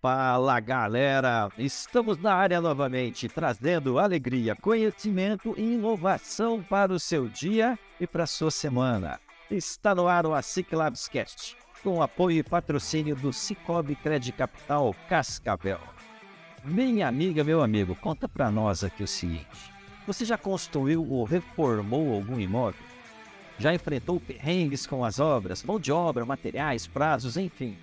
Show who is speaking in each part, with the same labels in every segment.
Speaker 1: Fala galera, estamos na área novamente, trazendo alegria, conhecimento e inovação para o seu dia e para a sua semana. Está no ar o ASIC Labs Cast, com apoio e patrocínio do Cicobi Credit Capital Cascavel. Minha amiga, meu amigo, conta para nós aqui o seguinte: você já construiu ou reformou algum imóvel? Já enfrentou perrengues com as obras, mão de obra, materiais, prazos, enfim?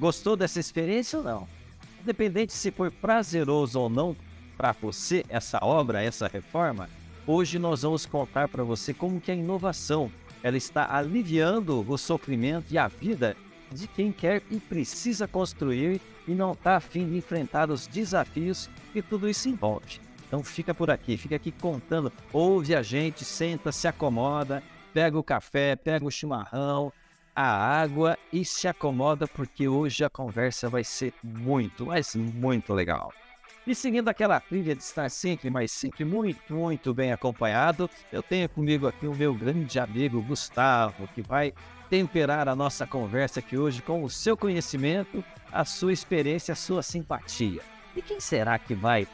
Speaker 1: Gostou dessa experiência ou não? Independente se foi prazeroso ou não para você essa obra, essa reforma, hoje nós vamos contar para você como que a inovação ela está aliviando o sofrimento e a vida de quem quer e precisa construir e não está afim de enfrentar os desafios que tudo isso envolve. Então fica por aqui, fica aqui contando, ouve a gente, senta, se acomoda, pega o café, pega o chimarrão, a água e se acomoda porque hoje a conversa vai ser muito, mas muito legal. E seguindo aquela trilha de estar sempre, mas sempre muito, muito bem acompanhado, eu tenho comigo aqui o meu grande amigo Gustavo, que vai temperar a nossa conversa aqui hoje com o seu conhecimento, a sua experiência, a sua simpatia. E quem será que vai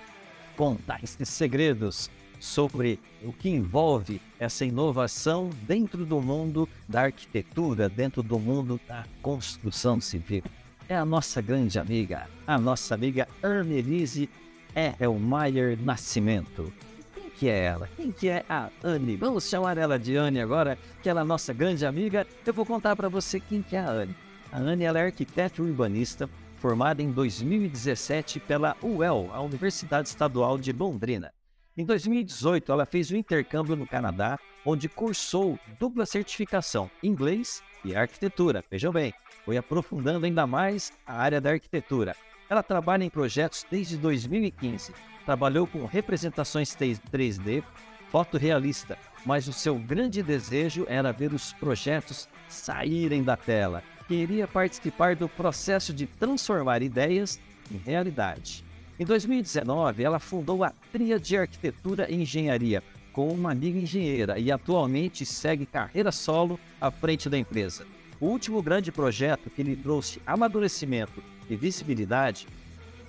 Speaker 1: contar esses segredos sobre o que envolve essa inovação dentro do mundo da arquitetura, dentro do mundo da construção civil. É a nossa grande amiga, a nossa amiga Annelise Erlmeier Nascimento. Quem que é ela? Quem que é a Anne? Vamos chamar ela de Anne agora, que ela é nossa grande amiga. Eu vou contar para você quem que é a Anne. A Anne ela é arquiteta urbanista, formada em 2017 pela UEL, a Universidade Estadual de Londrina. Em 2018, ela fez o intercâmbio no Canadá, onde cursou dupla certificação, inglês e arquitetura. Vejam bem, foi aprofundando ainda mais a área da arquitetura. Ela trabalha em projetos desde 2015. Trabalhou com representações 3D, foto realista, mas o seu grande desejo era ver os projetos saírem da tela. Queria participar do processo de transformar ideias em realidade. Em 2019, ela fundou a Tria de Arquitetura e Engenharia com uma amiga engenheira e atualmente segue carreira solo à frente da empresa. O último grande projeto que lhe trouxe amadurecimento e visibilidade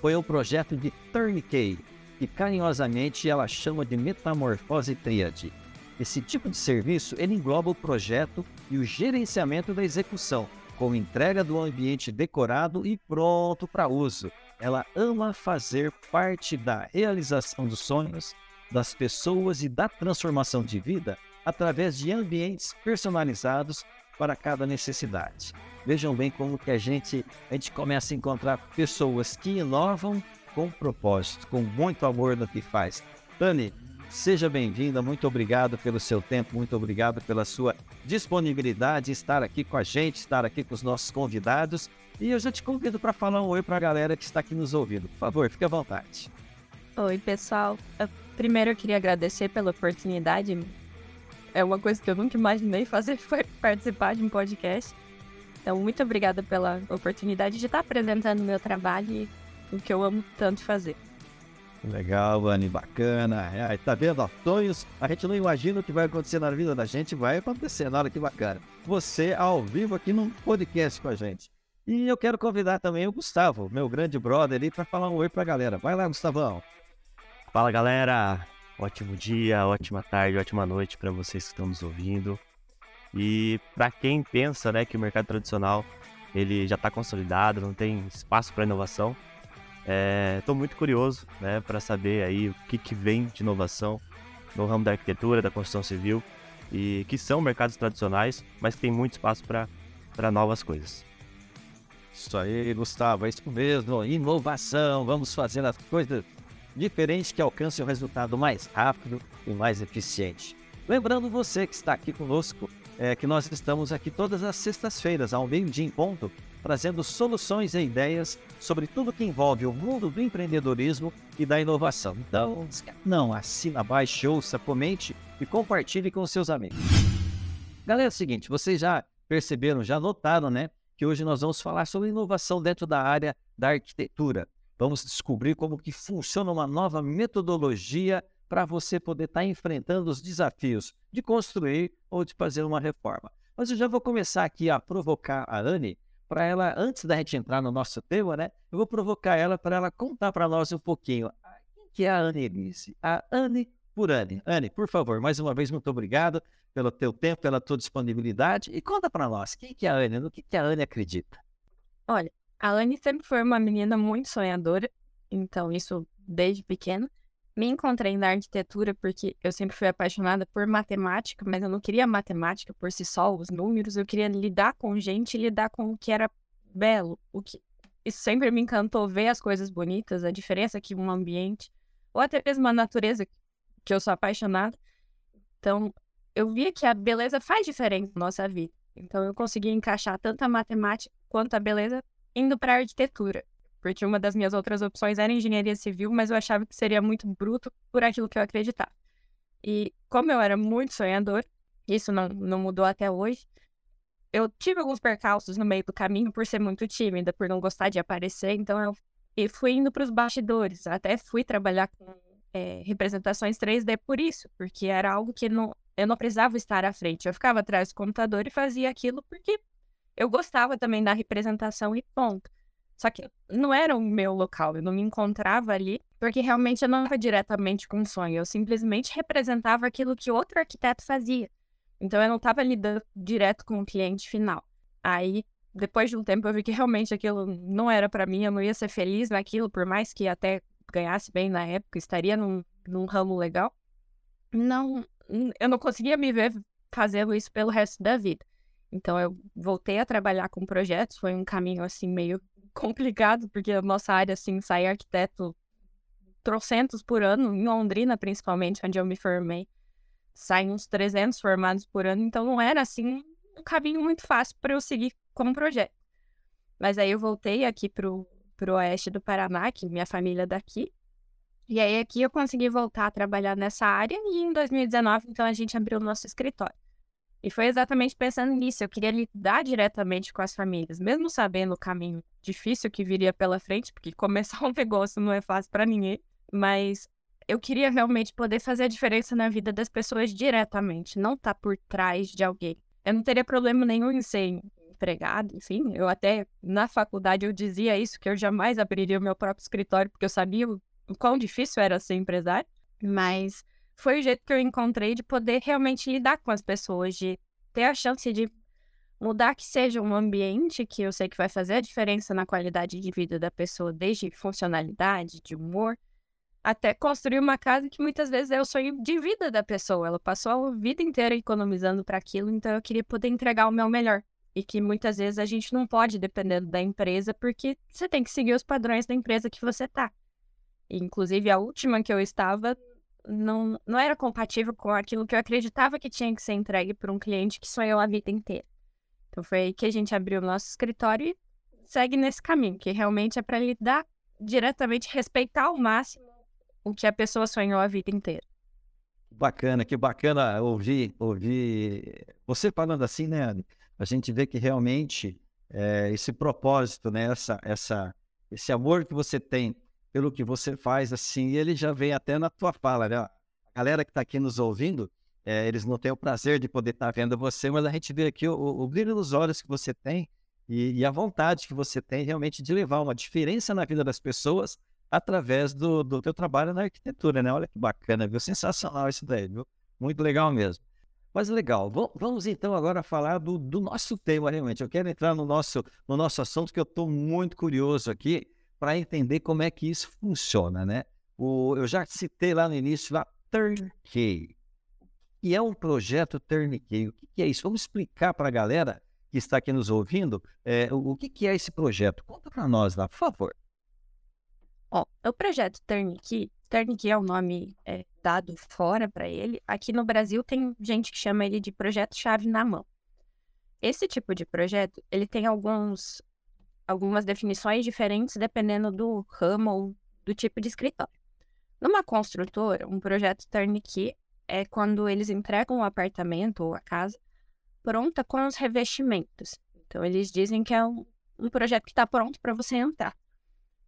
Speaker 1: foi o projeto de Turnkey, que carinhosamente ela chama de Metamorfose Tríade. Esse tipo de serviço ele engloba o projeto e o gerenciamento da execução, com entrega do ambiente decorado e pronto para uso, ela ama fazer parte da realização dos sonhos das pessoas e da transformação de vida através de ambientes personalizados para cada necessidade. Vejam bem como que a gente, a gente começa a encontrar pessoas que inovam com propósito, com muito amor no que faz. Dani, seja bem-vinda, muito obrigado pelo seu tempo, muito obrigado pela sua disponibilidade, estar aqui com a gente, estar aqui com os nossos convidados e eu já te convido para falar um oi para a galera que está aqui nos ouvindo. Por favor, fique à vontade.
Speaker 2: Oi, pessoal. Primeiro eu queria agradecer pela oportunidade. É uma coisa que eu nunca imaginei fazer, foi participar de um podcast. Então, muito obrigada pela oportunidade de estar apresentando o meu trabalho e o que eu amo tanto fazer.
Speaker 1: Legal, Anne, bacana. É, tá vendo? sonhos, a gente não imagina o que vai acontecer na vida da gente, vai acontecer. Na hora que bacana. Você ao vivo aqui num podcast com a gente. E eu quero convidar também o Gustavo, meu grande brother ali, para falar um oi para a galera. Vai lá, Gustavão.
Speaker 3: Fala, galera. Ótimo dia, ótima tarde, ótima noite para vocês que estão nos ouvindo. E para quem pensa, né, que o mercado tradicional ele já está consolidado, não tem espaço para inovação, estou é, muito curioso, né, para saber aí o que, que vem de inovação no ramo da arquitetura, da construção civil e que são mercados tradicionais, mas que tem muito espaço para novas coisas.
Speaker 1: Isso aí, Gustavo, é isso mesmo. Inovação, vamos fazer as coisas diferentes que alcancem o resultado mais rápido e mais eficiente. Lembrando você que está aqui conosco, é, que nós estamos aqui todas as sextas-feiras, ao meio-dia em ponto, trazendo soluções e ideias sobre tudo que envolve o mundo do empreendedorismo e da inovação. Então, não, assina, baixe, ouça, comente e compartilhe com seus amigos. Galera, é o seguinte, vocês já perceberam, já notaram, né? Que hoje nós vamos falar sobre inovação dentro da área da arquitetura. Vamos descobrir como que funciona uma nova metodologia para você poder estar tá enfrentando os desafios de construir ou de fazer uma reforma. Mas eu já vou começar aqui a provocar a Anne para ela, antes da gente entrar no nosso tema, né? Eu vou provocar ela para ela contar para nós um pouquinho quem que é a Anne Elise. A Anne por Anne. Anne, por favor, mais uma vez, muito obrigado pelo teu tempo, pela tua disponibilidade. E conta para nós, quem que é a Anne? No que, que a Anne acredita?
Speaker 2: Olha, a Anne sempre foi uma menina muito sonhadora, então isso desde pequena me encontrei na arquitetura porque eu sempre fui apaixonada por matemática, mas eu não queria matemática por si só, os números, eu queria lidar com gente lidar com o que era belo, o que isso sempre me encantou ver as coisas bonitas, a diferença que um ambiente ou até mesmo a natureza que eu sou apaixonada. Então, eu via que a beleza faz diferença na nossa vida. Então, eu conseguia encaixar tanto a matemática quanto a beleza indo para arquitetura porque uma das minhas outras opções era engenharia civil, mas eu achava que seria muito bruto por aquilo que eu acreditava. E como eu era muito sonhador, isso não, não mudou até hoje, eu tive alguns percalços no meio do caminho por ser muito tímida, por não gostar de aparecer, então eu fui indo para os bastidores, até fui trabalhar com é, representações 3D por isso, porque era algo que não, eu não precisava estar à frente, eu ficava atrás do computador e fazia aquilo porque eu gostava também da representação e ponto. Só que não era o meu local, eu não me encontrava ali, porque realmente eu não estava diretamente com o sonho, eu simplesmente representava aquilo que outro arquiteto fazia. Então eu não estava lidando direto com o cliente final. Aí, depois de um tempo, eu vi que realmente aquilo não era para mim, eu não ia ser feliz naquilo, por mais que até ganhasse bem na época, estaria num, num ramo legal. Não, eu não conseguia me ver fazendo isso pelo resto da vida. Então eu voltei a trabalhar com projetos, foi um caminho assim meio complicado, porque a nossa área, assim, sai arquiteto trocentos por ano, em Londrina principalmente, onde eu me formei, saem uns 300 formados por ano, então não era, assim, um caminho muito fácil para eu seguir como projeto. Mas aí eu voltei aqui pro, pro oeste do Paraná, que minha família é daqui, e aí aqui eu consegui voltar a trabalhar nessa área, e em 2019, então, a gente abriu o nosso escritório. E foi exatamente pensando nisso. Eu queria lidar diretamente com as famílias, mesmo sabendo o caminho difícil que viria pela frente, porque começar um negócio não é fácil para ninguém. Mas eu queria realmente poder fazer a diferença na vida das pessoas diretamente, não estar tá por trás de alguém. Eu não teria problema nenhum em ser empregado, enfim. Eu até na faculdade eu dizia isso, que eu jamais abriria o meu próprio escritório, porque eu sabia o quão difícil era ser empresário. Mas foi o jeito que eu encontrei de poder realmente lidar com as pessoas, de ter a chance de mudar que seja um ambiente que eu sei que vai fazer a diferença na qualidade de vida da pessoa, desde funcionalidade, de humor, até construir uma casa que muitas vezes é o sonho de vida da pessoa. Ela passou a vida inteira economizando para aquilo, então eu queria poder entregar o meu melhor. E que muitas vezes a gente não pode depender da empresa, porque você tem que seguir os padrões da empresa que você tá. E, inclusive, a última que eu estava não, não era compatível com aquilo que eu acreditava que tinha que ser entregue para um cliente que sonhou a vida inteira. Então foi aí que a gente abriu o nosso escritório e segue nesse caminho, que realmente é para lidar diretamente, respeitar ao máximo o que a pessoa sonhou a vida inteira.
Speaker 1: Bacana, que bacana ouvir, ouvir você falando assim, né, Anne? A gente vê que realmente é, esse propósito, né, essa, essa, esse amor que você tem pelo que você faz, assim, ele já vem até na tua fala, né? A galera que está aqui nos ouvindo, é, eles não têm o prazer de poder estar tá vendo você, mas a gente vê aqui o, o brilho nos olhos que você tem e, e, a vontade que você tem realmente de levar uma diferença na vida das pessoas através do, do teu trabalho na arquitetura, né? Olha que bacana, viu? Sensacional isso daí, viu? Muito legal mesmo. Mas legal, vamos então agora falar do, do nosso tema realmente. Eu quero entrar no nosso, no nosso assunto que eu estou muito curioso aqui para entender como é que isso funciona, né? O, eu já citei lá no início a Turnkey, que é um projeto Turnkey. O que, que é isso? Vamos explicar para a galera que está aqui nos ouvindo é, o, o que, que é esse projeto. Conta para nós lá, por favor.
Speaker 2: Ó, o projeto Turnkey, Turnkey é o um nome é, dado fora para ele. Aqui no Brasil tem gente que chama ele de projeto chave na mão. Esse tipo de projeto, ele tem alguns algumas definições diferentes dependendo do ramo ou do tipo de escritório. Numa construtora, um projeto turnkey é quando eles entregam o apartamento ou a casa pronta com os revestimentos. Então, eles dizem que é um, um projeto que está pronto para você entrar.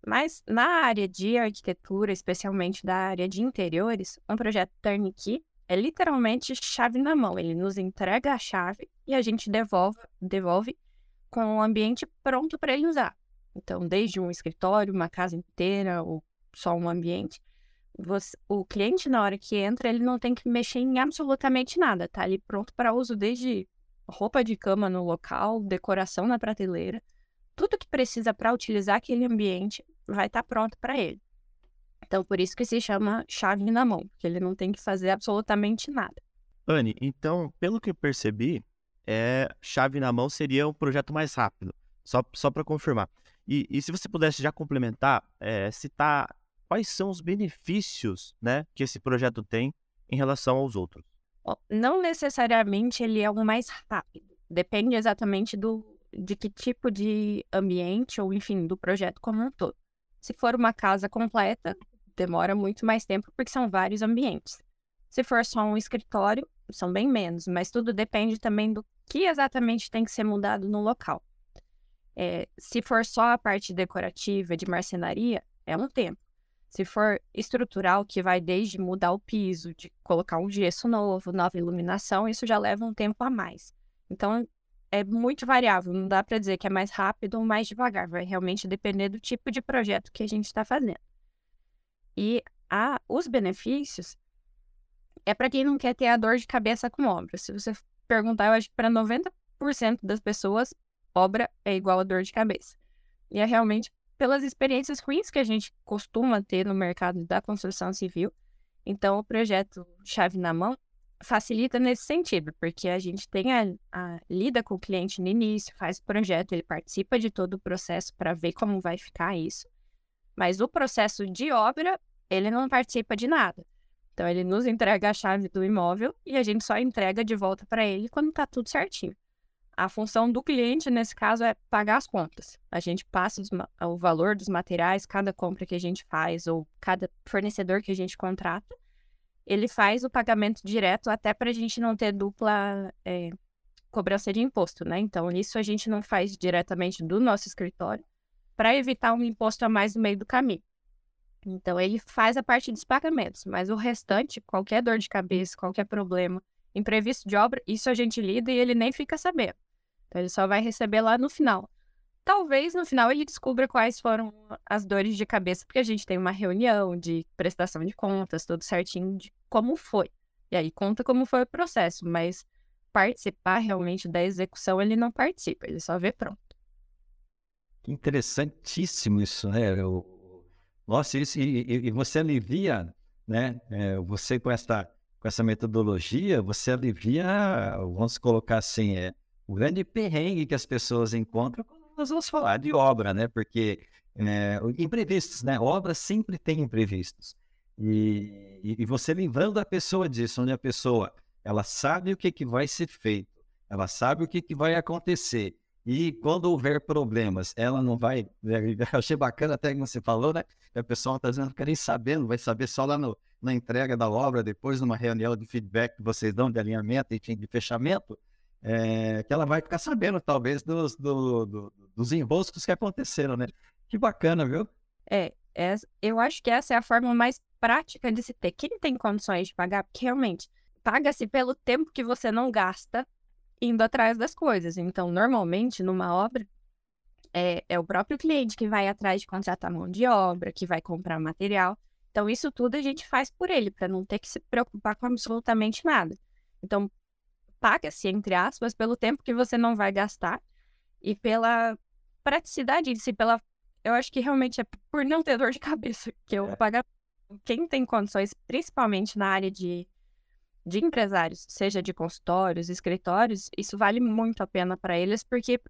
Speaker 2: Mas na área de arquitetura, especialmente da área de interiores, um projeto turnkey é literalmente chave na mão. Ele nos entrega a chave e a gente devolve, devolve com o ambiente pronto para ele usar. Então, desde um escritório, uma casa inteira ou só um ambiente, você, o cliente, na hora que entra, ele não tem que mexer em absolutamente nada, tá ali pronto para uso, desde roupa de cama no local, decoração na prateleira, tudo que precisa para utilizar aquele ambiente vai estar tá pronto para ele. Então, por isso que se chama chave na mão, porque ele não tem que fazer absolutamente nada.
Speaker 3: Anne, então, pelo que eu percebi, é, chave na mão seria um projeto mais rápido, só, só para confirmar. E, e, se você pudesse já complementar, é, citar quais são os benefícios né, que esse projeto tem em relação aos outros.
Speaker 2: Não necessariamente ele é o mais rápido, depende exatamente do, de que tipo de ambiente ou, enfim, do projeto como um todo. Se for uma casa completa, demora muito mais tempo porque são vários ambientes. Se for só um escritório, são bem menos, mas tudo depende também do que exatamente tem que ser mudado no local. É, se for só a parte decorativa de marcenaria, é um tempo. Se for estrutural, que vai desde mudar o piso, de colocar um gesso novo, nova iluminação, isso já leva um tempo a mais. Então, é muito variável, não dá para dizer que é mais rápido ou mais devagar, vai realmente depender do tipo de projeto que a gente está fazendo. E a, os benefícios é para quem não quer ter a dor de cabeça com obra. Se você perguntar, eu acho que para 90% das pessoas, obra é igual a dor de cabeça. E é realmente pelas experiências ruins que a gente costuma ter no mercado da construção civil. Então, o projeto Chave na Mão facilita nesse sentido, porque a gente tem a, a, lida com o cliente no início, faz o projeto, ele participa de todo o processo para ver como vai ficar isso. Mas o processo de obra, ele não participa de nada. Então ele nos entrega a chave do imóvel e a gente só entrega de volta para ele quando está tudo certinho. A função do cliente, nesse caso, é pagar as contas. A gente passa os, o valor dos materiais, cada compra que a gente faz ou cada fornecedor que a gente contrata ele faz o pagamento direto até para a gente não ter dupla é, cobrança de imposto, né? Então, isso a gente não faz diretamente do nosso escritório para evitar um imposto a mais no meio do caminho. Então, ele faz a parte dos pagamentos, mas o restante, qualquer dor de cabeça, qualquer problema, imprevisto de obra, isso a gente lida e ele nem fica sabendo. Então, ele só vai receber lá no final. Talvez no final ele descubra quais foram as dores de cabeça, porque a gente tem uma reunião de prestação de contas, tudo certinho de como foi. E aí conta como foi o processo, mas participar realmente da execução ele não participa, ele só vê pronto.
Speaker 1: Interessantíssimo isso, né? Eu... Nossa, isso, e, e, você alivia, né? É, você com essa, com essa metodologia, você alivia, vamos colocar assim, é, o grande perrengue que as pessoas encontram nós vamos falar de obra, né? Porque é, imprevistos, né? Obra sempre tem imprevistos. E, e, você lembrando a pessoa disso, onde a pessoa ela sabe o que, que vai ser feito, ela sabe o que, que vai acontecer. E quando houver problemas, ela não vai. Eu achei bacana até que você falou, né? A pessoa está dizendo, quer nem saber, não vai saber só lá no, na entrega da obra, depois numa reunião de feedback que vocês dão de alinhamento, enfim, de fechamento é, que ela vai ficar sabendo, talvez, dos, do, do, dos enroscos que aconteceram, né? Que bacana, viu?
Speaker 2: É, é, eu acho que essa é a forma mais prática de se ter. Quem tem condições de pagar, porque realmente paga-se pelo tempo que você não gasta indo atrás das coisas. Então, normalmente, numa obra, é, é o próprio cliente que vai atrás de contratar mão de obra, que vai comprar material. Então, isso tudo a gente faz por ele, para não ter que se preocupar com absolutamente nada. Então, paga-se, entre aspas, pelo tempo que você não vai gastar e pela praticidade em si, pela. Eu acho que realmente é por não ter dor de cabeça que eu é. pago. Quem tem condições, principalmente na área de, de empresários, seja de consultórios, escritórios, isso vale muito a pena para eles, porque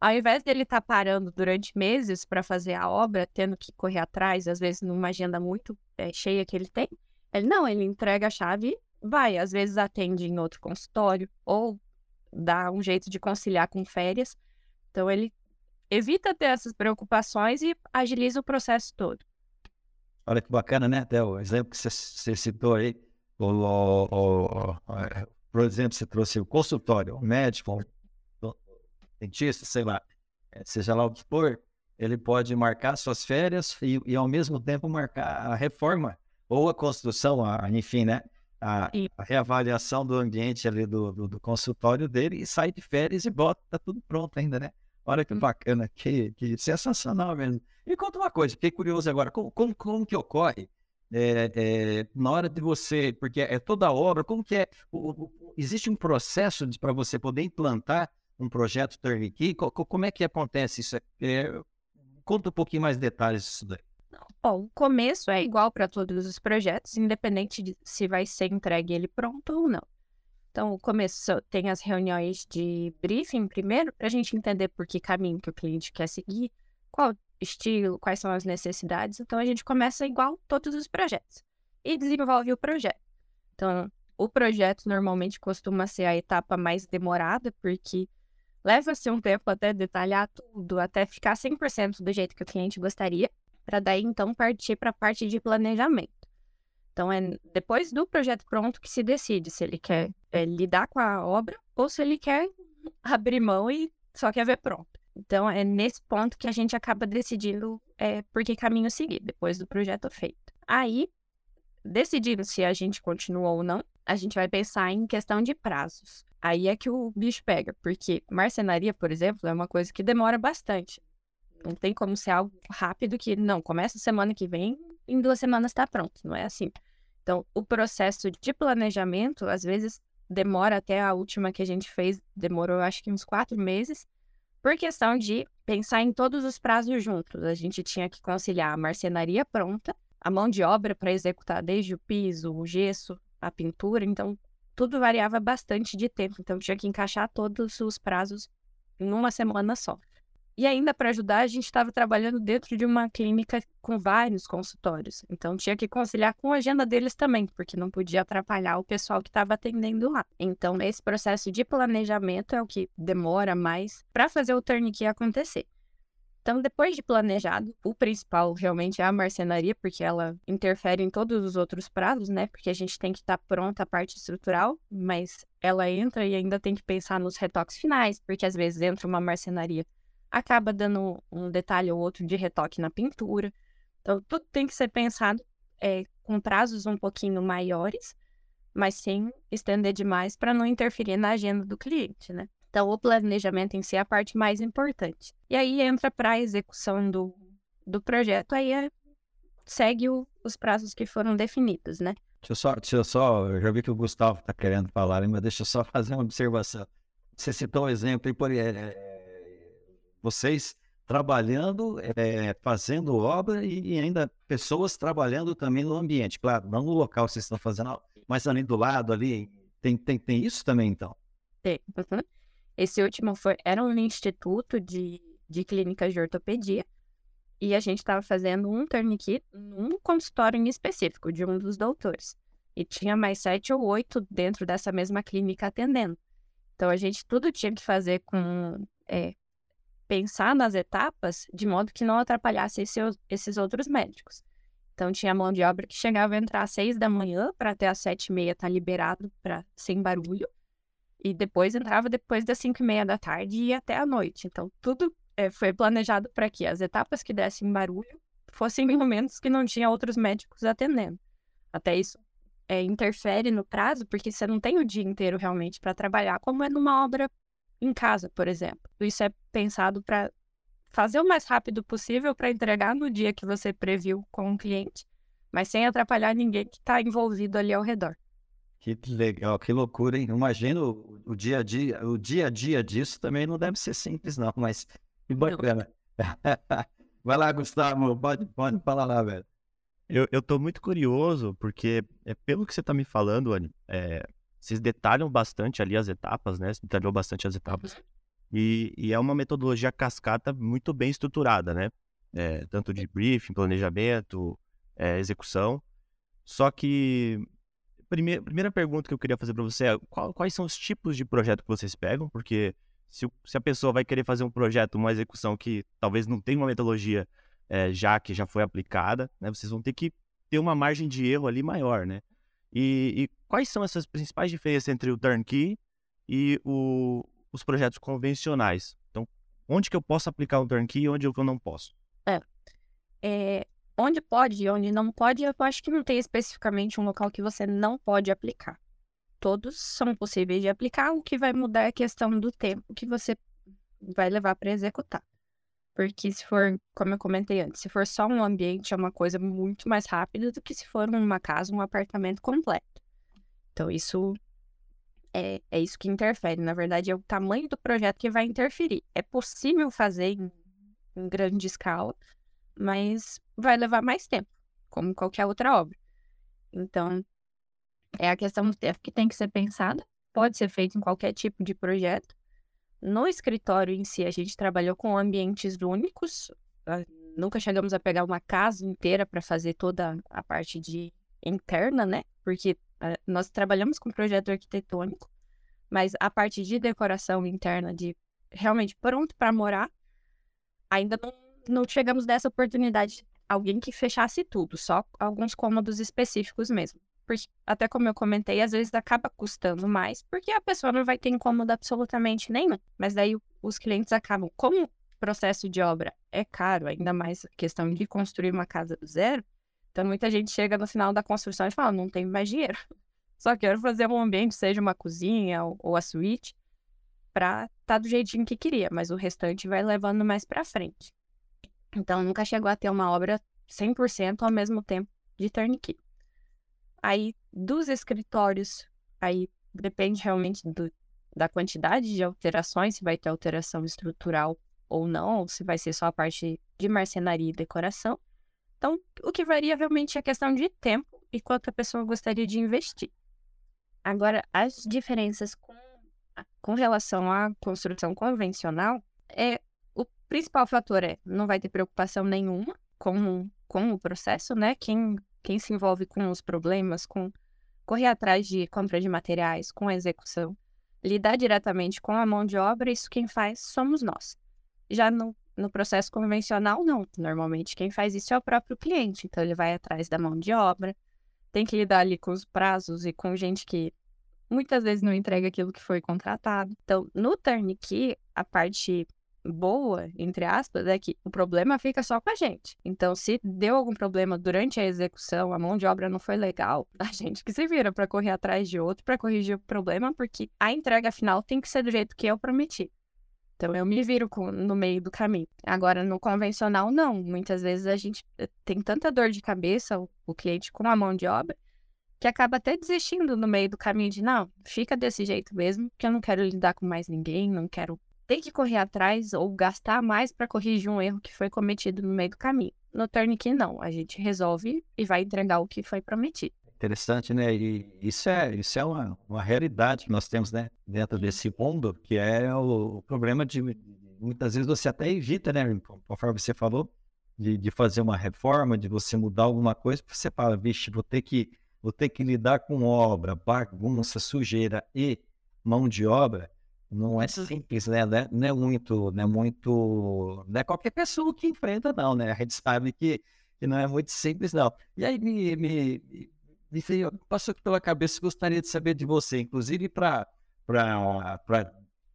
Speaker 2: ao invés dele estar tá parando durante meses para fazer a obra, tendo que correr atrás, às vezes numa agenda muito é, cheia que ele tem, ele não, ele entrega a chave vai, às vezes atende em outro consultório ou dá um jeito de conciliar com férias. Então ele evita ter essas preocupações e agiliza o processo todo.
Speaker 1: Olha que bacana, né, Até O exemplo que você citou aí, o, o, o, por exemplo, você trouxe o consultório, o médico, o dentista, sei lá, é, seja lá o que for, ele pode marcar suas férias e, e ao mesmo tempo marcar a reforma ou a construção, a, enfim, né? A, a, reavaliação do ambiente ali do, do, do, consultório dele e sai de férias e bota, tá tudo pronto ainda, né? Olha que hum. bacana, que, que sensacional mesmo. E conta uma coisa, fiquei curioso agora, como, como, como que ocorre é, é, na hora de você, porque é toda obra, como que é, o, o, existe um processo para você poder implantar um projeto turnkey, como é que acontece isso? É, conta um pouquinho mais detalhes disso daí.
Speaker 2: Bom, o começo é igual para todos os projetos, independente de se vai ser entregue ele pronto ou não. Então, o começo tem as reuniões de briefing primeiro, para a gente entender por que caminho que o cliente quer seguir, qual estilo, quais são as necessidades. Então, a gente começa igual todos os projetos e desenvolve o projeto. Então, o projeto normalmente costuma ser a etapa mais demorada, porque leva-se um tempo até detalhar tudo, até ficar 100% do jeito que o cliente gostaria, para daí então partir para a parte de planejamento. Então, é depois do projeto pronto que se decide se ele quer é, lidar com a obra ou se ele quer abrir mão e só quer ver pronto. Então, é nesse ponto que a gente acaba decidindo é, por que caminho seguir, depois do projeto feito. Aí, decidindo se a gente continua ou não, a gente vai pensar em questão de prazos. Aí é que o bicho pega, porque marcenaria, por exemplo, é uma coisa que demora bastante. Não tem como ser algo rápido que, não, começa semana que vem, em duas semanas está pronto. Não é assim. Então, o processo de planejamento, às vezes, demora até a última que a gente fez, demorou acho que uns quatro meses, por questão de pensar em todos os prazos juntos. A gente tinha que conciliar a marcenaria pronta, a mão de obra para executar desde o piso, o gesso, a pintura, então tudo variava bastante de tempo, então tinha que encaixar todos os prazos em uma semana só. E ainda para ajudar, a gente estava trabalhando dentro de uma clínica com vários consultórios. Então tinha que conciliar com a agenda deles também, porque não podia atrapalhar o pessoal que estava atendendo lá. Então esse processo de planejamento é o que demora mais para fazer o turnkey acontecer. Então, depois de planejado, o principal realmente é a marcenaria, porque ela interfere em todos os outros prazos, né? Porque a gente tem que estar tá pronta a parte estrutural, mas ela entra e ainda tem que pensar nos retoques finais, porque às vezes entra uma marcenaria acaba dando um detalhe ou outro de retoque na pintura. Então, tudo tem que ser pensado é, com prazos um pouquinho maiores, mas sem estender demais para não interferir na agenda do cliente, né? Então, o planejamento em si é a parte mais importante. E aí entra para a execução do, do projeto, aí é, segue o, os prazos que foram definidos, né?
Speaker 1: Deixa eu só, deixa eu só, eu já vi que o Gustavo está querendo falar, mas deixa eu só fazer uma observação. Você citou um exemplo aí, por, é, vocês trabalhando, é, fazendo obra e, ainda pessoas trabalhando também no ambiente. Claro, não no local que vocês estão fazendo, mas ali do lado, ali, tem, tem, tem isso também, então?
Speaker 2: Tem. Esse último foi, era um instituto de, de clínicas de ortopedia e a gente estava fazendo um turnkey num consultório em específico de um dos doutores. E tinha mais sete ou oito dentro dessa mesma clínica atendendo. Então a gente tudo tinha que fazer com é, pensar nas etapas de modo que não atrapalhasse esse, esses outros médicos. Então, tinha mão de obra que chegava a entrar às seis da manhã para até às sete e meia estar tá liberado para sem barulho. E depois entrava depois das cinco e meia da tarde e até a noite. Então, tudo é, foi planejado para que as etapas que dessem barulho fossem em momentos que não tinha outros médicos atendendo. Até isso é, interfere no prazo, porque você não tem o dia inteiro realmente para trabalhar, como é numa obra em casa, por exemplo. Isso é pensado para fazer o mais rápido possível para entregar no dia que você previu com o cliente, mas sem atrapalhar ninguém que está envolvido ali ao redor.
Speaker 1: Que legal, que loucura, hein? Imagino o dia a dia, o dia a dia disso também não deve ser simples, não, mas que bacana. Vai lá, Gustavo, pode, pode falar lá, velho.
Speaker 3: Eu, eu tô muito curioso, porque é pelo que você tá me falando, Anny, é, vocês detalham bastante ali as etapas, né? Você detalhou bastante as etapas. Uhum. E, e, é uma metodologia cascata muito bem estruturada, né? É, tanto de briefing, planejamento, é, execução. Só que, primeira, primeira pergunta que eu queria fazer para você é qual, quais são os tipos de projeto que vocês pegam? Porque se, se, a pessoa vai querer fazer um projeto, uma execução que talvez não tenha uma metodologia é, já que já foi aplicada, né? Vocês vão ter que ter uma margem de erro ali maior, né? E, e quais são essas principais diferenças entre o turnkey e o, os projetos convencionais? Então, onde que eu posso aplicar o turnkey e onde eu não posso?
Speaker 2: É, é, onde pode e onde não pode, eu acho que não tem especificamente um local que você não pode aplicar. Todos são possíveis de aplicar, o que vai mudar é a questão do tempo que você vai levar para executar. Porque se for, como eu comentei antes, se for só um ambiente, é uma coisa muito mais rápida do que se for uma casa, um apartamento completo. Então, isso é, é isso que interfere. Na verdade, é o tamanho do projeto que vai interferir. É possível fazer em, em grande escala, mas vai levar mais tempo, como qualquer outra obra. Então, é a questão do tempo que tem que ser pensada. Pode ser feito em qualquer tipo de projeto. No escritório em si, a gente trabalhou com ambientes únicos. Ah, nunca chegamos a pegar uma casa inteira para fazer toda a parte de interna, né? Porque uh, nós trabalhamos com projeto arquitetônico, mas a parte de decoração interna, de realmente pronto para morar, ainda não, não chegamos dessa oportunidade. Alguém que fechasse tudo, só alguns cômodos específicos mesmo. Porque, até como eu comentei, às vezes acaba custando mais, porque a pessoa não vai ter incômodo absolutamente nenhum. Mas daí os clientes acabam, como o processo de obra é caro, ainda mais a questão de construir uma casa do zero, então muita gente chega no final da construção e fala, não tenho mais dinheiro. Só quero fazer um ambiente, seja uma cozinha ou, ou a suíte, para estar tá do jeitinho que queria, mas o restante vai levando mais para frente. Então nunca chegou a ter uma obra 100% ao mesmo tempo de turnkey. Aí, dos escritórios, aí depende realmente do, da quantidade de alterações, se vai ter alteração estrutural ou não, ou se vai ser só a parte de marcenaria e decoração. Então, o que varia realmente é a questão de tempo e quanto a pessoa gostaria de investir. Agora, as diferenças com, com relação à construção convencional é o principal fator é não vai ter preocupação nenhuma com, com o processo, né? Quem quem se envolve com os problemas, com correr atrás de compra de materiais, com execução, lidar diretamente com a mão de obra, isso quem faz somos nós. Já no, no processo convencional, não. Normalmente quem faz isso é o próprio cliente, então ele vai atrás da mão de obra, tem que lidar ali com os prazos e com gente que muitas vezes não entrega aquilo que foi contratado. Então, no turnkey, a parte boa, entre aspas, é que o problema fica só com a gente. Então, se deu algum problema durante a execução, a mão de obra não foi legal, a gente que se vira para correr atrás de outro para corrigir o problema, porque a entrega final tem que ser do jeito que eu prometi. Então, eu me viro com, no meio do caminho. Agora, no convencional, não. Muitas vezes a gente eh, tem tanta dor de cabeça, o, o cliente com a mão de obra, que acaba até desistindo no meio do caminho de, não, fica desse jeito mesmo, que eu não quero lidar com mais ninguém, não quero tem que correr atrás ou gastar mais para corrigir um erro que foi cometido no meio do caminho. No Turnkey, não. A gente resolve e vai entregar o que foi prometido.
Speaker 1: Interessante, né? E isso é, isso é uma, uma realidade que nós temos, né? Dentro desse mundo, que é o, o problema de muitas vezes você até evita, né? Conforme você falou, de, de fazer uma reforma, de você mudar alguma coisa, você fala, vixe, vou ter que, vou ter que lidar com obra, bagunça, sujeira e mão de obra não é simples, né? Não é muito, não é muito, não é qualquer pessoa que enfrenta, não, né? A gente sabe que, que não é muito simples, não. E aí me, me, me passou pela cabeça, gostaria de saber de você, inclusive para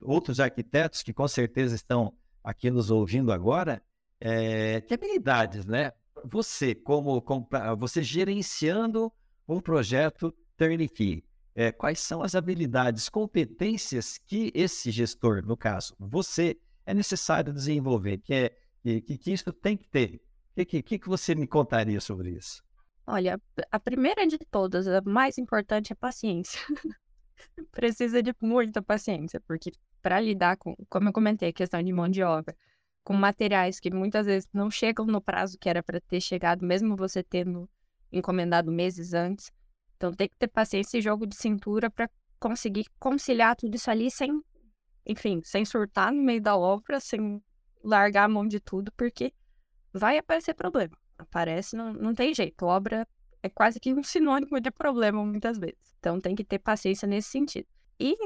Speaker 1: outros arquitetos que com certeza estão aqui nos ouvindo agora, é, que habilidades, né? Você, como, como você gerenciando um projeto turnkey, é, quais são as habilidades, competências que esse gestor, no caso, você, é necessário desenvolver, que, é, que, que isso tem que ter. O que, que, que você me contaria sobre isso?
Speaker 2: Olha, a primeira de todas, a mais importante é paciência. Precisa de muita paciência, porque para lidar com, como eu comentei, a questão de mão de obra, com materiais que muitas vezes não chegam no prazo que era para ter chegado, mesmo você tendo encomendado meses antes, então tem que ter paciência e jogo de cintura para conseguir conciliar tudo isso ali sem, enfim, sem surtar no meio da obra, sem largar a mão de tudo, porque vai aparecer problema. Aparece, não, não tem jeito. Obra é quase que um sinônimo de problema muitas vezes. Então tem que ter paciência nesse sentido. E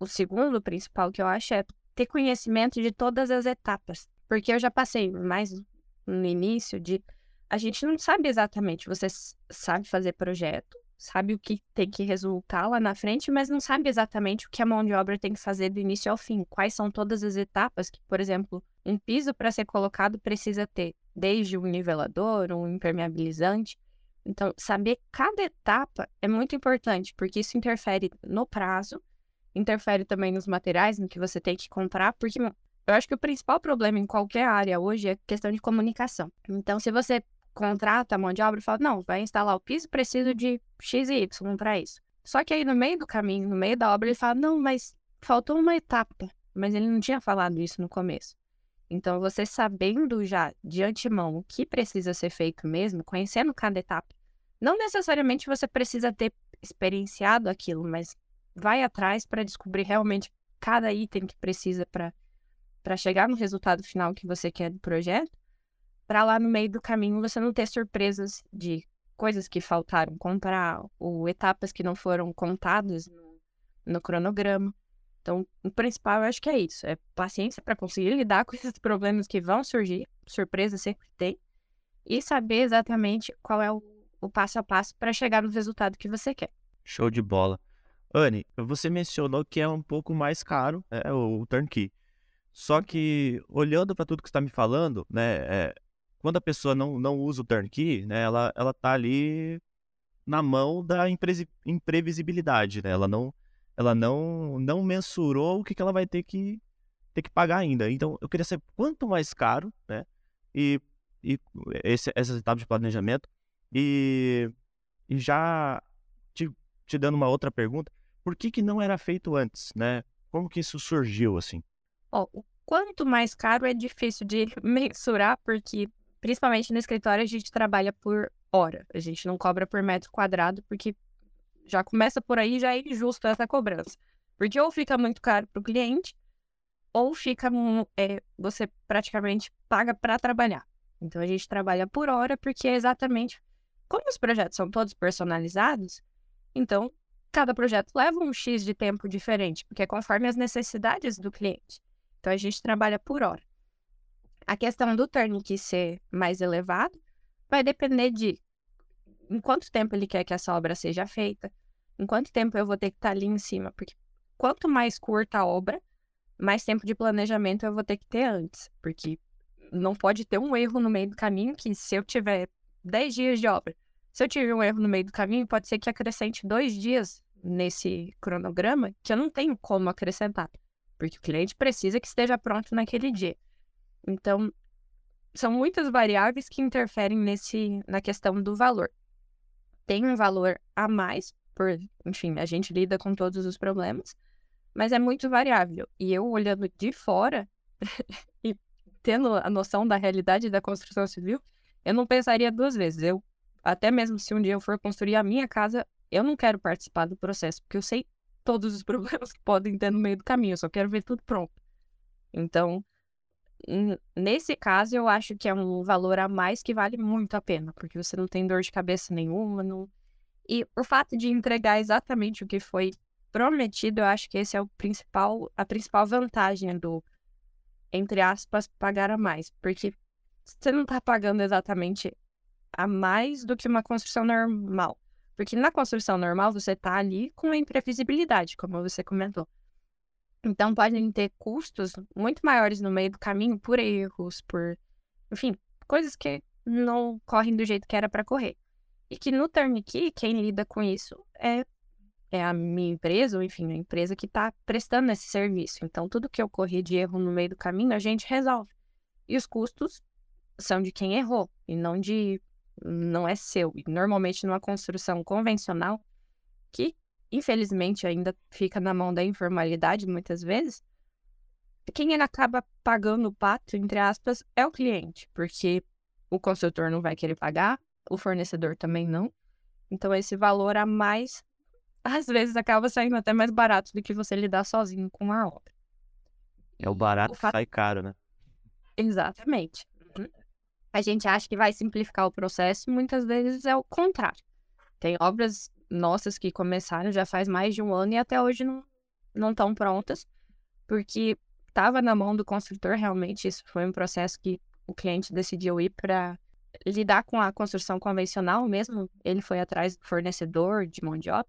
Speaker 2: o segundo principal que eu acho é ter conhecimento de todas as etapas. Porque eu já passei mais no início de. A gente não sabe exatamente. Você sabe fazer projeto, sabe o que tem que resultar lá na frente, mas não sabe exatamente o que a mão de obra tem que fazer do início ao fim. Quais são todas as etapas que, por exemplo, um piso para ser colocado precisa ter, desde um nivelador, um impermeabilizante. Então, saber cada etapa é muito importante, porque isso interfere no prazo, interfere também nos materiais, no que você tem que comprar, porque eu acho que o principal problema em qualquer área hoje é questão de comunicação. Então, se você contrata a mão de obra e fala, não, vai instalar o piso, preciso de X e Y para isso. Só que aí no meio do caminho, no meio da obra, ele fala, não, mas faltou uma etapa. Mas ele não tinha falado isso no começo. Então, você sabendo já de antemão o que precisa ser feito mesmo, conhecendo cada etapa, não necessariamente você precisa ter experienciado aquilo, mas vai atrás para descobrir realmente cada item que precisa para chegar no resultado final que você quer do projeto para lá no meio do caminho você não ter surpresas de coisas que faltaram comprar ou etapas que não foram contadas no, no cronograma. Então, o principal eu acho que é isso, é paciência para conseguir lidar com esses problemas que vão surgir, surpresa sempre tem, e saber exatamente qual é o, o passo a passo para chegar no resultado que você quer.
Speaker 3: Show de bola. Anne, você mencionou que é um pouco mais caro é, o turnkey. Só que, olhando para tudo que você está me falando, né, é, quando a pessoa não, não usa o turnkey, né, ela, ela tá ali na mão da impre, imprevisibilidade, né? Ela não, ela não, não mensurou o que, que ela vai ter que, ter que pagar ainda. Então, eu queria saber quanto mais caro, né? E, e esse, essas etapas de planejamento. E, e já te, te dando uma outra pergunta, por que, que não era feito antes, né? Como que isso surgiu, assim?
Speaker 2: Ó, oh, o quanto mais caro é difícil de mensurar, porque principalmente no escritório, a gente trabalha por hora. A gente não cobra por metro quadrado, porque já começa por aí, já é injusto essa cobrança. Porque ou fica muito caro para o cliente, ou fica é, você praticamente paga para trabalhar. Então a gente trabalha por hora, porque é exatamente como os projetos são todos personalizados, então cada projeto leva um X de tempo diferente, porque é conforme as necessidades do cliente. Então a gente trabalha por hora. A questão do turnkey ser mais elevado vai depender de em quanto tempo ele quer que essa obra seja feita, em quanto tempo eu vou ter que estar ali em cima, porque quanto mais curta a obra, mais tempo de planejamento eu vou ter que ter antes, porque não pode ter um erro no meio do caminho que se eu tiver 10 dias de obra, se eu tiver um erro no meio do caminho, pode ser que acrescente dois dias nesse cronograma que eu não tenho como acrescentar, porque o cliente precisa que esteja pronto naquele dia. Então, são muitas variáveis que interferem nesse, na questão do valor. Tem um valor a mais, por, enfim, a gente lida com todos os problemas, mas é muito variável. E eu, olhando de fora e tendo a noção da realidade da construção civil, eu não pensaria duas vezes. Eu, até mesmo se um dia eu for construir a minha casa, eu não quero participar do processo, porque eu sei todos os problemas que podem ter no meio do caminho, eu só quero ver tudo pronto. Então, nesse caso, eu acho que é um valor a mais que vale muito a pena, porque você não tem dor de cabeça nenhuma. Não... E o fato de entregar exatamente o que foi prometido, eu acho que esse é o principal, a principal vantagem do, entre aspas, pagar a mais. Porque você não está pagando exatamente a mais do que uma construção normal. Porque na construção normal você está ali com a imprevisibilidade, como você comentou. Então, podem ter custos muito maiores no meio do caminho por erros, por, enfim, coisas que não correm do jeito que era para correr. E que no turnkey, quem lida com isso é, é a minha empresa, ou enfim, a empresa que está prestando esse serviço. Então, tudo que ocorrer de erro no meio do caminho, a gente resolve. E os custos são de quem errou, e não de. não é seu. E normalmente, numa construção convencional, que infelizmente ainda fica na mão da informalidade muitas vezes, quem acaba pagando o pato, entre aspas, é o cliente, porque o construtor não vai querer pagar, o fornecedor também não. Então, esse valor a mais, às vezes, acaba saindo até mais barato do que você lidar sozinho com a obra.
Speaker 3: É o barato o fato... sai caro, né?
Speaker 2: Exatamente. A gente acha que vai simplificar o processo, muitas vezes é o contrário. Tem obras nossas que começaram já faz mais de um ano e até hoje não não estão prontas, porque estava na mão do construtor, realmente isso foi um processo que o cliente decidiu ir para lidar com a construção convencional mesmo. Ele foi atrás do fornecedor de mão de obra.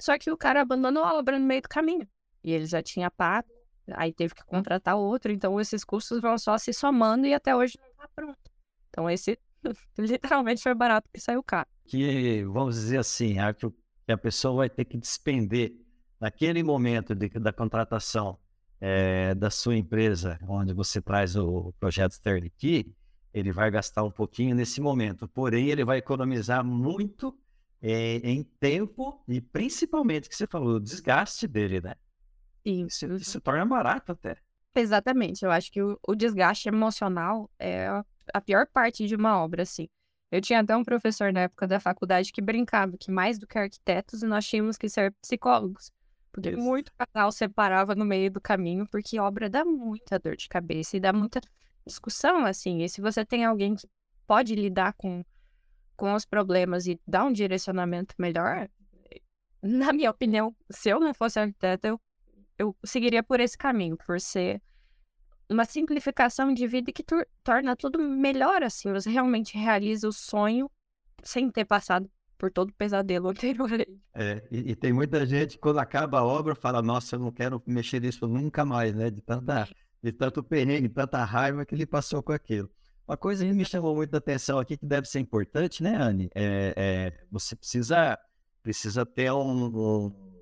Speaker 2: Só que o cara abandonou a obra no meio do caminho. E ele já tinha pago, aí teve que contratar outro. Então esses custos vão só se somando e até hoje não está pronto. Então esse literalmente foi barato que saiu caro.
Speaker 1: Que, vamos dizer assim, é que a pessoa vai ter que despender naquele momento de, da contratação é, da sua empresa, onde você traz o projeto Turnkey, ele vai gastar um pouquinho nesse momento, porém ele vai economizar muito é, em tempo e principalmente, que você falou, o desgaste dele, né?
Speaker 2: Isso.
Speaker 1: Isso se torna barato até.
Speaker 2: Exatamente, eu acho que o, o desgaste emocional é a pior parte de uma obra, assim. Eu tinha até um professor na época da faculdade que brincava que mais do que arquitetos nós tínhamos que ser psicólogos. Porque Isso. muito casal separava no meio do caminho, porque obra dá muita dor de cabeça e dá muita discussão, assim. E se você tem alguém que pode lidar com, com os problemas e dar um direcionamento melhor, na minha opinião, se eu não fosse arquiteta, eu, eu seguiria por esse caminho, por ser uma simplificação de vida que torna tudo melhor, assim. Você realmente realiza o sonho sem ter passado por todo o pesadelo anterior.
Speaker 1: É, e, e, tem muita gente, quando acaba a obra, fala, nossa, eu não quero mexer nisso nunca mais, né? De, tanta, de tanto perrengue, tanta raiva que ele passou com aquilo. Uma coisa que me chamou muita atenção aqui, que deve ser importante, né, Anne? É, é você precisa, precisa ter um, um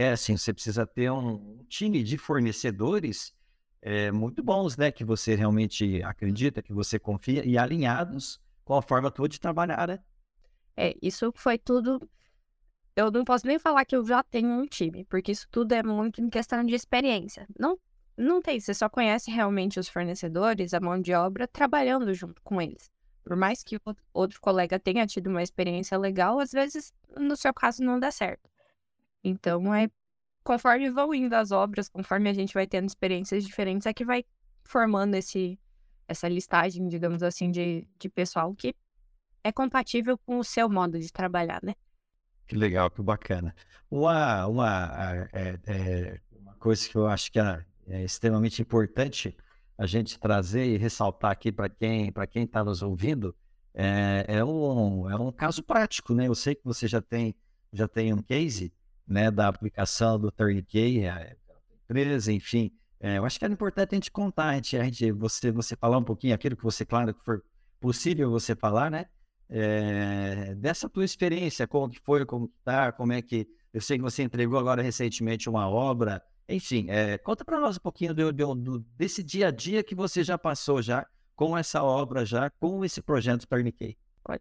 Speaker 1: é assim, você precisa ter um time de fornecedores é, muito bons, né? Que você realmente acredita, que você confia e alinhados com a forma tua de trabalhar, né?
Speaker 2: É, isso foi tudo. Eu não posso nem falar que eu já tenho um time, porque isso tudo é muito em questão de experiência. Não, não tem, você só conhece realmente os fornecedores, a mão de obra, trabalhando junto com eles. Por mais que outro colega tenha tido uma experiência legal, às vezes, no seu caso, não dá certo. Então, é conforme vão indo as obras, conforme a gente vai tendo experiências diferentes, é que vai formando esse, essa listagem, digamos assim, de, de pessoal que é compatível com o seu modo de trabalhar, né?
Speaker 1: Que legal, que bacana. Uma, uma, é, é, uma coisa que eu acho que é, é extremamente importante a gente trazer e ressaltar aqui para quem para quem está nos ouvindo é, é, um, é um caso prático, né? Eu sei que você já tem já tem um case né, da aplicação do Turnkey, a empresa, enfim. É, eu acho que é importante a gente contar, a gente, a gente, você, você falar um pouquinho aquilo que você, claro, que for possível você falar, né? é, dessa tua experiência, como que foi, como que tá, como é que... Eu sei que você entregou agora recentemente uma obra, enfim, é, conta para nós um pouquinho do, do, do, desse dia a dia que você já passou já com essa obra, já com esse projeto Perniquei.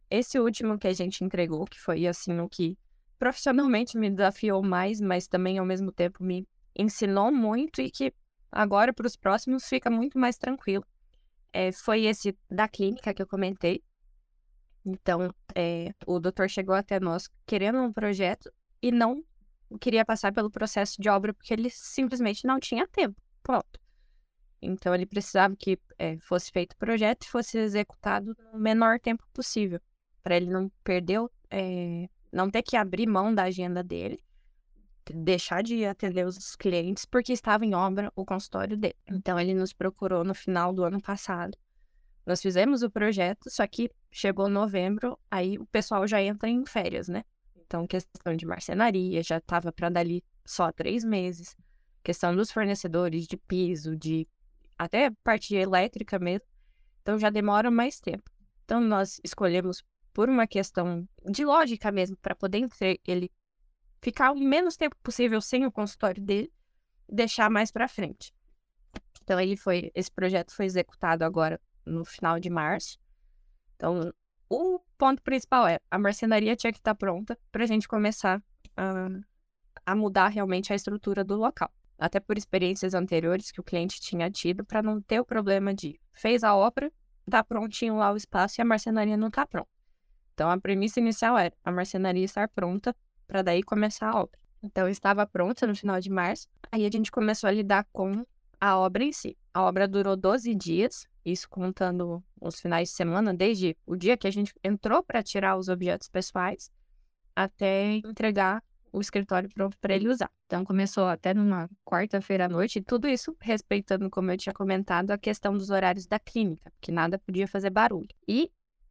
Speaker 2: Esse último que a gente entregou, que foi assim o que profissionalmente me desafiou mais, mas também ao mesmo tempo me ensinou muito e que agora para os próximos fica muito mais tranquilo. É, foi esse da clínica que eu comentei, então, é, o doutor chegou até nós querendo um projeto e não queria passar pelo processo de obra porque ele simplesmente não tinha tempo. Pronto. Então, ele precisava que é, fosse feito o projeto e fosse executado no menor tempo possível, para ele não perder, é, não ter que abrir mão da agenda dele, deixar de atender os clientes porque estava em obra o consultório dele. Então, ele nos procurou no final do ano passado nós fizemos o projeto, só que chegou novembro, aí o pessoal já entra em férias, né? Então, questão de marcenaria, já estava para dali só três meses. Questão dos fornecedores de piso, de até parte elétrica mesmo. Então, já demora mais tempo. Então, nós escolhemos por uma questão de lógica mesmo, para poder ele ficar o menos tempo possível sem o consultório dele, deixar mais para frente. Então, ele foi, esse projeto foi executado agora no final de março. Então, o ponto principal é a marcenaria tinha que estar pronta para a gente começar a, a mudar realmente a estrutura do local. Até por experiências anteriores que o cliente tinha tido, para não ter o problema de fez a obra, tá prontinho lá o espaço e a marcenaria não tá pronta. Então, a premissa inicial era a marcenaria estar pronta para daí começar a obra. Então, estava pronta no final de março, aí a gente começou a lidar com a obra em si. A obra durou 12 dias, isso contando os finais de semana, desde o dia que a gente entrou para tirar os objetos pessoais até entregar o escritório pronto para ele usar. Então começou até numa quarta-feira à noite, tudo isso respeitando, como eu tinha comentado, a questão dos horários da clínica, que nada podia fazer barulho. E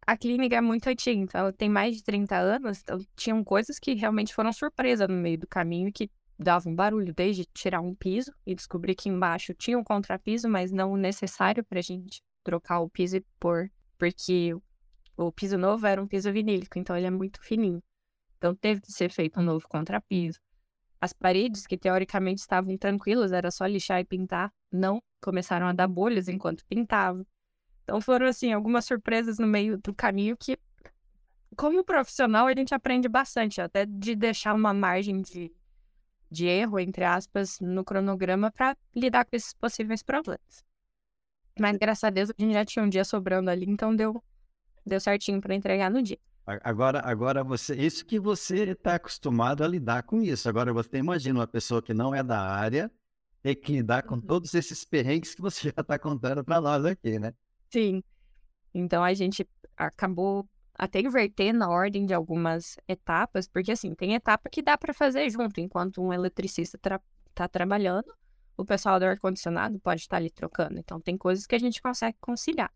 Speaker 2: a clínica é muito antiga, então ela tem mais de 30 anos, então tinham coisas que realmente foram surpresa no meio do caminho que davam barulho, desde tirar um piso e descobrir que embaixo tinha um contrapiso, mas não necessário para a gente trocar o piso e pôr, porque o piso novo era um piso vinílico, então ele é muito fininho. Então teve que ser feito um novo contrapiso. As paredes, que teoricamente estavam tranquilas, era só lixar e pintar, não começaram a dar bolhas enquanto pintavam. Então foram assim algumas surpresas no meio do caminho que como profissional a gente aprende bastante, até de deixar uma margem de, de erro, entre aspas, no cronograma para lidar com esses possíveis problemas. Mas graças a Deus a gente já tinha um dia sobrando ali, então deu, deu certinho para entregar no dia.
Speaker 1: Agora, agora você, isso que você está acostumado a lidar com isso. Agora você imagina uma pessoa que não é da área ter que lidar com uhum. todos esses perrengues que você já está contando para nós aqui, né?
Speaker 2: Sim. Então a gente acabou até invertendo a ordem de algumas etapas, porque assim, tem etapa que dá para fazer junto, enquanto um eletricista tra trabalhando, o pessoal do ar-condicionado pode estar tá ali trocando. Então tem coisas que a gente consegue conciliar.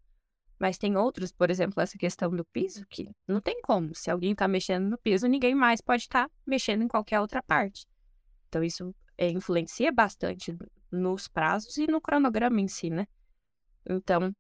Speaker 2: Mas tem outros, por exemplo, essa questão do piso, que não tem como. Se alguém está mexendo no piso, ninguém mais pode estar tá mexendo em qualquer outra parte. Então, isso é, influencia bastante nos prazos e no cronograma em si, né? Então,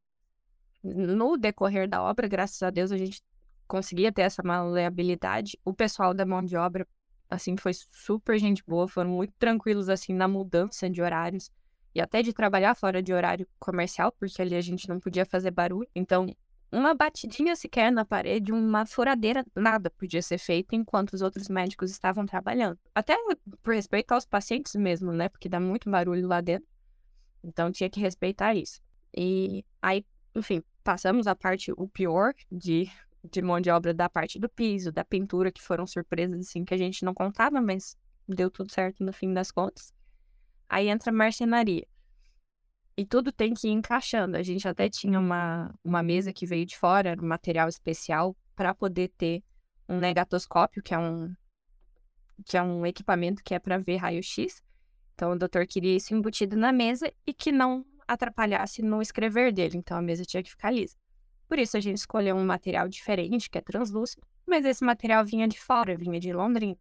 Speaker 2: no decorrer da obra, graças a Deus, a gente conseguia ter essa maleabilidade. O pessoal da mão de obra, assim, foi super gente boa, foram muito tranquilos, assim, na mudança de horários e até de trabalhar fora de horário comercial, porque ali a gente não podia fazer barulho. Então, uma batidinha sequer na parede, uma furadeira, nada podia ser feito enquanto os outros médicos estavam trabalhando. Até por respeito aos pacientes mesmo, né? Porque dá muito barulho lá dentro. Então tinha que respeitar isso. E aí, enfim, passamos a parte, o pior de, de mão de obra da parte do piso, da pintura, que foram surpresas assim que a gente não contava, mas deu tudo certo no fim das contas. Aí entra a marcenaria. E tudo tem que ir encaixando. A gente até tinha uma, uma mesa que veio de fora, um material especial, para poder ter um negatoscópio, que é um, que é um equipamento que é para ver raio-x. Então, o doutor queria isso embutido na mesa e que não atrapalhasse no escrever dele. Então, a mesa tinha que ficar lisa. Por isso, a gente escolheu um material diferente, que é translúcido, mas esse material vinha de fora, vinha de Londrina.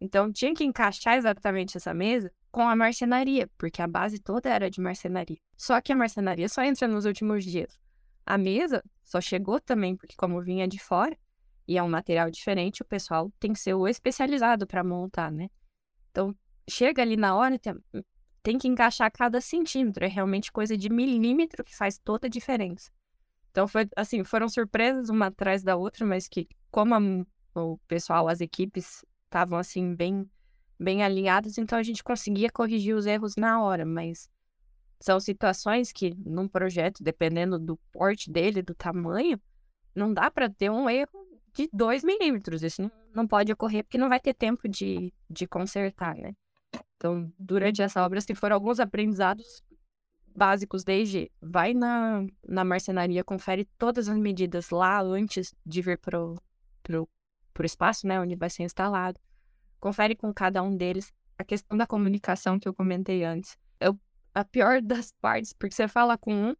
Speaker 2: Então, tinha que encaixar exatamente essa mesa com a marcenaria, porque a base toda era de marcenaria. Só que a marcenaria só entra nos últimos dias. A mesa só chegou também porque, como vinha de fora e é um material diferente, o pessoal tem que ser o especializado para montar, né? Então, chega ali na hora, tem, tem que encaixar cada centímetro. É realmente coisa de milímetro que faz toda a diferença. Então, foi assim, foram surpresas uma atrás da outra, mas que, como a, o pessoal, as equipes estavam assim, bem bem alinhados, então a gente conseguia corrigir os erros na hora, mas são situações que num projeto, dependendo do porte dele, do tamanho, não dá para ter um erro de 2 milímetros. Isso não, não pode ocorrer porque não vai ter tempo de, de consertar, né? Então, durante essa obra, se for alguns aprendizados básicos, desde vai na, na marcenaria, confere todas as medidas lá antes de vir pro, pro, pro espaço, né, onde vai ser instalado confere com cada um deles. A questão da comunicação que eu comentei antes. É a pior das partes, porque você fala com um,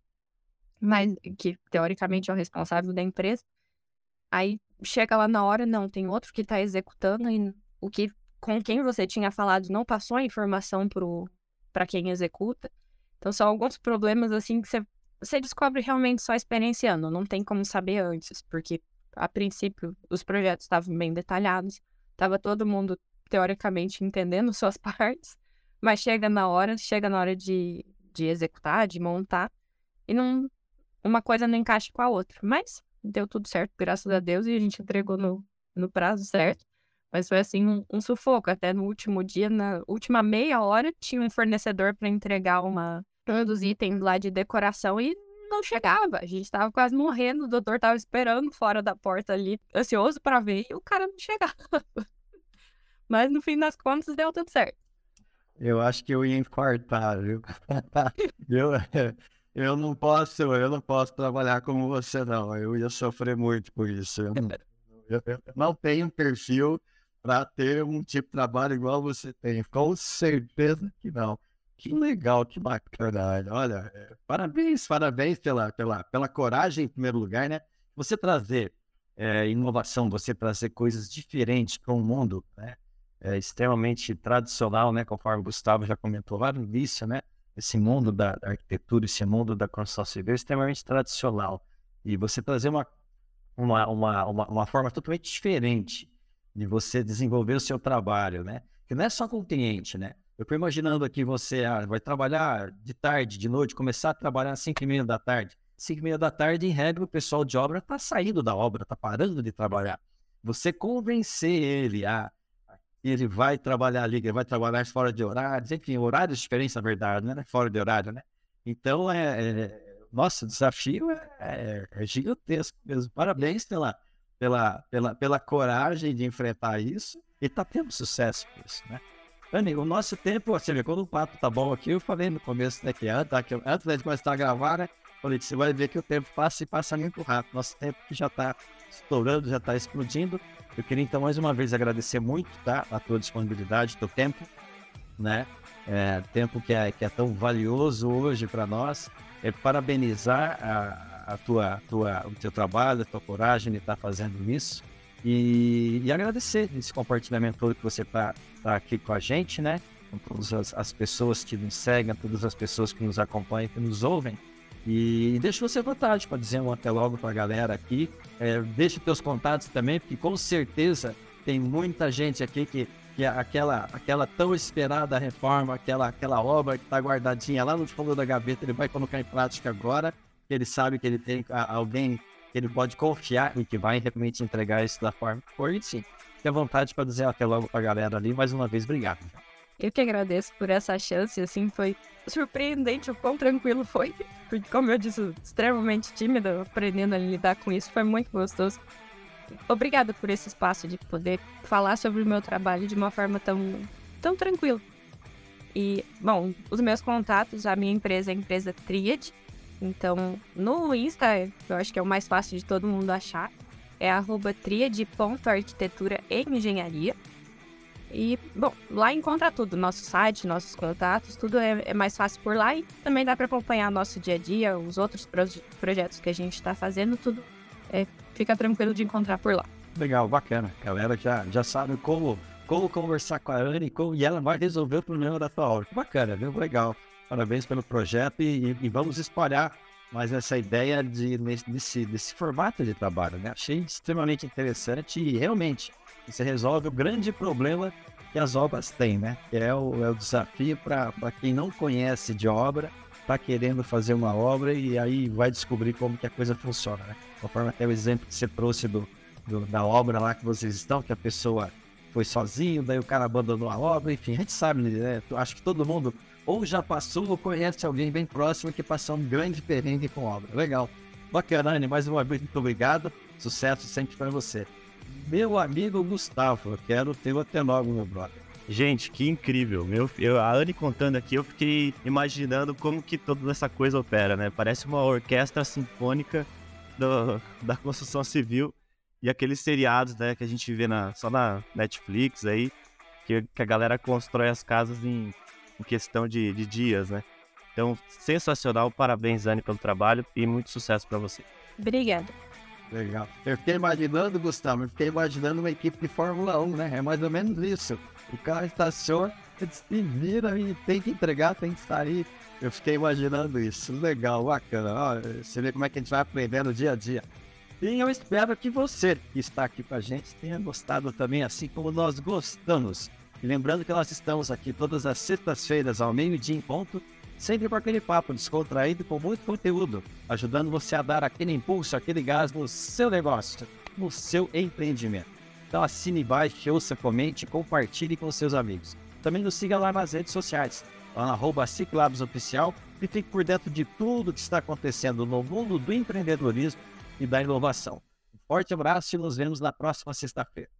Speaker 2: mas que teoricamente é o responsável da empresa, aí chega lá na hora, não, tem outro que está executando e o que com quem você tinha falado não passou a informação para quem executa. Então são alguns problemas assim que você, você descobre realmente só experienciando, não tem como saber antes, porque a princípio os projetos estavam bem detalhados, estava todo mundo teoricamente entendendo suas partes, mas chega na hora, chega na hora de, de executar, de montar, e não, uma coisa não encaixa com a outra. Mas deu tudo certo, graças a Deus, e a gente entregou no, no prazo certo. Mas foi assim um, um sufoco. Até no último dia, na última meia hora, tinha um fornecedor para entregar uma, um dos itens lá de decoração e não chegava. A gente tava quase morrendo, o doutor tava esperando fora da porta ali, ansioso para ver, e o cara não chegava. Mas no fim das contas deu tudo certo.
Speaker 1: Eu acho que eu ia infartar, viu? eu, eu não posso, eu não posso trabalhar como você, não. Eu ia sofrer muito por isso. Eu não, eu, eu não tenho perfil para ter um tipo de trabalho igual você tem. Com certeza que não. Que legal, que bacana. Olha, é, parabéns, parabéns pela, pela, pela coragem, em primeiro lugar, né? Você trazer é, inovação, você trazer coisas diferentes para um mundo né? é, extremamente tradicional, né? Conforme o Gustavo já comentou lá no início, né? Esse mundo da, da arquitetura, esse mundo da construção civil é extremamente tradicional. E você trazer uma, uma, uma, uma, uma forma totalmente diferente de você desenvolver o seu trabalho, né? Que não é só com o cliente, né? Eu estou imaginando aqui você ah, vai trabalhar de tarde, de noite, começar a trabalhar às 5 e meia da tarde. 5 e meia da tarde, em regra, o pessoal de obra está saindo da obra, está parando de trabalhar. Você convencer ele a ele vai trabalhar ali, ele vai trabalhar fora de horários, enfim, horários diferentes, na verdade, né? Fora de horário, né? Então, é, é nossa, o desafio é, é, é gigantesco mesmo. Parabéns pela, pela, pela, pela coragem de enfrentar isso e tá tendo sucesso com isso, né? Dani, o nosso tempo, você vê, quando o papo tá bom aqui, eu falei no começo, né, que antes, que antes da gente começar a gravar, né, falei que você vai ver que o tempo passa e passa muito rápido. Nosso tempo já tá estourando, já tá explodindo. Eu queria então mais uma vez agradecer muito, tá, a tua disponibilidade, teu tempo, né, é, tempo que é, que é tão valioso hoje para nós, é parabenizar a, a tua, tua, o teu trabalho, a tua coragem de estar tá fazendo isso. E, e, agradecer esse compartilhamento todo que você está tá aqui com a gente, né? Com todas as, as, pessoas que nos seguem, todas as pessoas que nos acompanham, que nos ouvem. E, e deixa você à vontade para dizer um até logo para a galera aqui. É, deixa teus contatos também, porque com certeza tem muita gente aqui que, que aquela, aquela tão esperada reforma, aquela, aquela obra que está guardadinha lá no fundo da gaveta, ele vai colocar em prática agora ele sabe que ele tem alguém que ele pode confiar e que vai realmente entregar isso da forma que for, e sim, à vontade para dizer até logo para a galera ali, mais uma vez, obrigado.
Speaker 2: Eu que agradeço por essa chance, assim, foi surpreendente o quão tranquilo foi, porque, como eu disse, extremamente tímida, aprendendo a lidar com isso, foi muito gostoso. Obrigada por esse espaço de poder falar sobre o meu trabalho de uma forma tão, tão tranquila. E, bom, os meus contatos, a minha empresa é a empresa Triad, então, no Insta, eu acho que é o mais fácil de todo mundo achar, é arroba triade.arquitetura e engenharia. E, bom, lá encontra tudo, nosso site, nossos contatos, tudo é, é mais fácil por lá e também dá para acompanhar nosso dia a dia, os outros proje projetos que a gente está fazendo, tudo é, fica tranquilo de encontrar por lá.
Speaker 1: Legal, bacana. A galera já, já sabe como, como conversar com a Anne como, e ela vai resolver o problema da tua obra. Bacana, viu? Legal. Parabéns pelo projeto e, e vamos espalhar mais essa ideia de, desse, desse formato de trabalho. Né? Achei extremamente interessante e realmente você resolve o grande problema que as obras têm, né? Que é o, é o desafio para quem não conhece de obra, está querendo fazer uma obra e aí vai descobrir como que a coisa funciona, né? Conforme até o exemplo que você trouxe do, do, da obra lá que vocês estão, que a pessoa foi sozinho, daí o cara abandonou a obra, enfim, a gente sabe, né? Acho que todo mundo ou já passou ou conhece alguém bem próximo que passou um grande perrengue com obra. Legal. Bacana, Anne, mais uma vez, muito obrigado. Sucesso sempre para você. Meu amigo Gustavo, eu quero ter até logo, meu brother.
Speaker 3: Gente, que incrível. Meu, eu, a Anne contando aqui, eu fiquei imaginando como que toda essa coisa opera, né? Parece uma orquestra sinfônica do, da construção civil e aqueles seriados, né, que a gente vê na, só na Netflix aí, que, que a galera constrói as casas em em questão de, de dias, né? Então, sensacional, parabéns, Anne, pelo trabalho e muito sucesso para você.
Speaker 2: Obrigada.
Speaker 1: Legal. Eu fiquei imaginando, Gustavo, eu fiquei imaginando uma equipe de Fórmula 1, né? É mais ou menos isso. O carro estaciona, se vira e tem que entregar, tem que sair. Eu fiquei imaginando isso. Legal, bacana. Ó, você vê como é que a gente vai aprendendo dia a dia. E eu espero que você que está aqui com a gente tenha gostado também, assim como nós gostamos. E lembrando que nós estamos aqui todas as sextas-feiras ao meio-dia em ponto, sempre com aquele papo descontraído com muito conteúdo, ajudando você a dar aquele impulso, aquele gás no seu negócio, no seu empreendimento. Então assine, baixe, ouça, comente, compartilhe com seus amigos. Também nos siga lá nas redes sociais, lá na arroba Oficial, e fique por dentro de tudo que está acontecendo no mundo do empreendedorismo e da inovação. Um forte abraço e nos vemos na próxima sexta-feira.